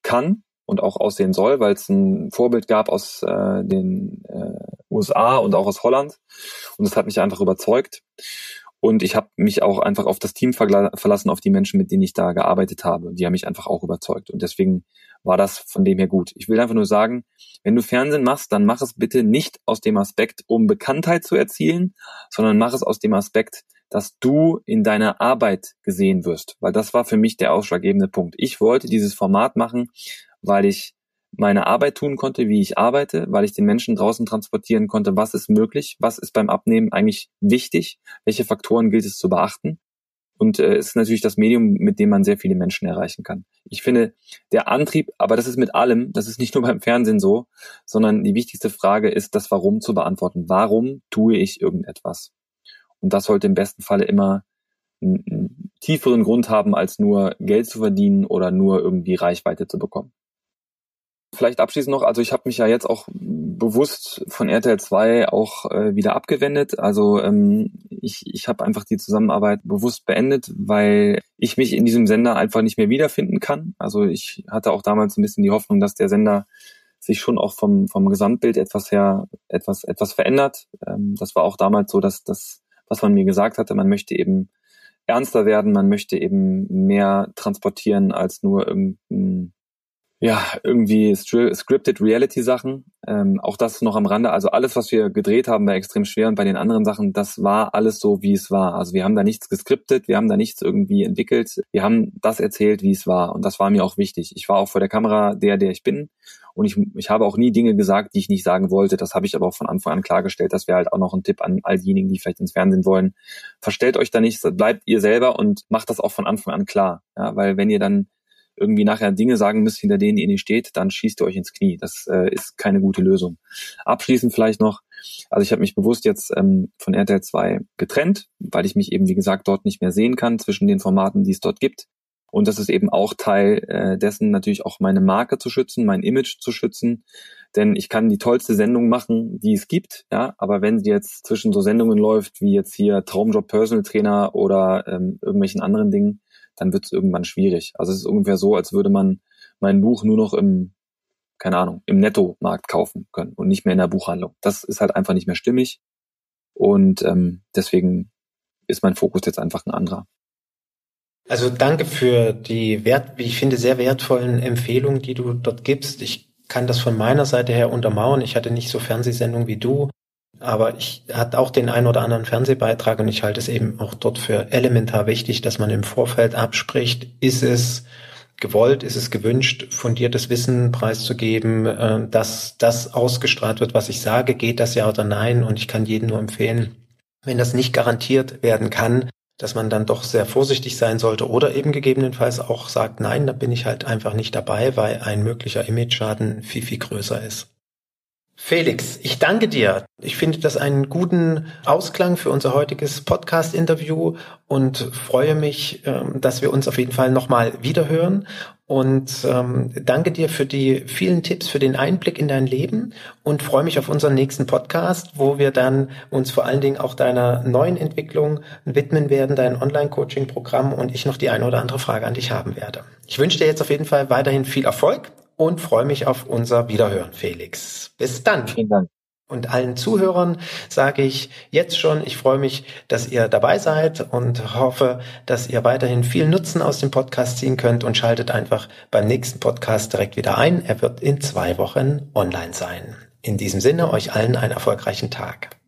kann und auch aussehen soll, weil es ein Vorbild gab aus äh, den äh, USA und auch aus Holland. Und das hat mich einfach überzeugt. Und ich habe mich auch einfach auf das Team verlassen, auf die Menschen, mit denen ich da gearbeitet habe. Die haben mich einfach auch überzeugt. Und deswegen war das von dem her gut. Ich will einfach nur sagen, wenn du Fernsehen machst, dann mach es bitte nicht aus dem Aspekt, um Bekanntheit zu erzielen, sondern mach es aus dem Aspekt, dass du in deiner Arbeit gesehen wirst. Weil das war für mich der ausschlaggebende Punkt. Ich wollte dieses Format machen, weil ich meine Arbeit tun konnte, wie ich arbeite, weil ich den Menschen draußen transportieren konnte, was ist möglich, was ist beim Abnehmen eigentlich wichtig, welche Faktoren gilt es zu beachten. Und äh, ist natürlich das Medium, mit dem man sehr viele Menschen erreichen kann. Ich finde, der Antrieb, aber das ist mit allem, das ist nicht nur beim Fernsehen so, sondern die wichtigste Frage ist, das Warum zu beantworten. Warum tue ich irgendetwas? Und das sollte im besten Falle immer einen, einen tieferen Grund haben, als nur Geld zu verdienen oder nur irgendwie Reichweite zu bekommen. Vielleicht abschließend noch, also ich habe mich ja jetzt auch bewusst von RTL 2 auch äh, wieder abgewendet. Also ähm, ich, ich habe einfach die Zusammenarbeit bewusst beendet, weil ich mich in diesem Sender einfach nicht mehr wiederfinden kann. Also ich hatte auch damals ein bisschen die Hoffnung, dass der Sender sich schon auch vom, vom Gesamtbild etwas her, etwas, etwas verändert. Ähm, das war auch damals so, dass das, was man mir gesagt hatte, man möchte eben ernster werden, man möchte eben mehr transportieren als nur irgendein ja, irgendwie scripted Reality Sachen. Ähm, auch das noch am Rande. Also alles, was wir gedreht haben, war extrem schwer und bei den anderen Sachen, das war alles so, wie es war. Also wir haben da nichts geskriptet, wir haben da nichts irgendwie entwickelt. Wir haben das erzählt, wie es war. Und das war mir auch wichtig. Ich war auch vor der Kamera der, der ich bin. Und ich, ich habe auch nie Dinge gesagt, die ich nicht sagen wollte. Das habe ich aber auch von Anfang an klargestellt. Das wäre halt auch noch ein Tipp an all diejenigen, die vielleicht ins Fernsehen wollen. Verstellt euch da nicht, bleibt ihr selber und macht das auch von Anfang an klar. Ja, weil wenn ihr dann irgendwie nachher Dinge sagen müsst, hinter denen ihr nicht steht, dann schießt ihr euch ins Knie. Das äh, ist keine gute Lösung. Abschließend vielleicht noch, also ich habe mich bewusst jetzt ähm, von RTL 2 getrennt, weil ich mich eben, wie gesagt, dort nicht mehr sehen kann zwischen den Formaten, die es dort gibt. Und das ist eben auch Teil äh, dessen, natürlich auch meine Marke zu schützen, mein Image zu schützen. Denn ich kann die tollste Sendung machen, die es gibt, ja, aber wenn sie jetzt zwischen so Sendungen läuft, wie jetzt hier Traumjob Personal Trainer oder ähm, irgendwelchen anderen Dingen, dann wird es irgendwann schwierig. Also es ist ungefähr so, als würde man mein Buch nur noch im, keine Ahnung, im Nettomarkt kaufen können und nicht mehr in der Buchhandlung. Das ist halt einfach nicht mehr stimmig. Und ähm, deswegen ist mein Fokus jetzt einfach ein anderer. Also danke für die wert, wie ich finde, sehr wertvollen Empfehlungen, die du dort gibst. Ich kann das von meiner Seite her untermauern. Ich hatte nicht so Fernsehsendungen wie du. Aber ich hatte auch den einen oder anderen Fernsehbeitrag und ich halte es eben auch dort für elementar wichtig, dass man im Vorfeld abspricht, ist es gewollt, ist es gewünscht, fundiertes Wissen preiszugeben, äh, dass das ausgestrahlt wird, was ich sage, geht das ja oder nein und ich kann jedem nur empfehlen, wenn das nicht garantiert werden kann, dass man dann doch sehr vorsichtig sein sollte oder eben gegebenenfalls auch sagt, nein, da bin ich halt einfach nicht dabei, weil ein möglicher Image-Schaden viel, viel größer ist. Felix, ich danke dir. Ich finde das einen guten Ausklang für unser heutiges Podcast-Interview und freue mich, ähm, dass wir uns auf jeden Fall nochmal wiederhören. Und ähm, danke dir für die vielen Tipps, für den Einblick in dein Leben und freue mich auf unseren nächsten Podcast, wo wir dann uns vor allen Dingen auch deiner neuen Entwicklung widmen werden, dein Online-Coaching-Programm und ich noch die eine oder andere Frage an dich haben werde. Ich wünsche dir jetzt auf jeden Fall weiterhin viel Erfolg und freue mich auf unser Wiederhören, Felix. Bis dann. Vielen Dank. Und allen Zuhörern sage ich jetzt schon, ich freue mich, dass ihr dabei seid und hoffe, dass ihr weiterhin viel Nutzen aus dem Podcast ziehen könnt und schaltet einfach beim nächsten Podcast direkt wieder ein. Er wird in zwei Wochen online sein. In diesem Sinne, euch allen einen erfolgreichen Tag.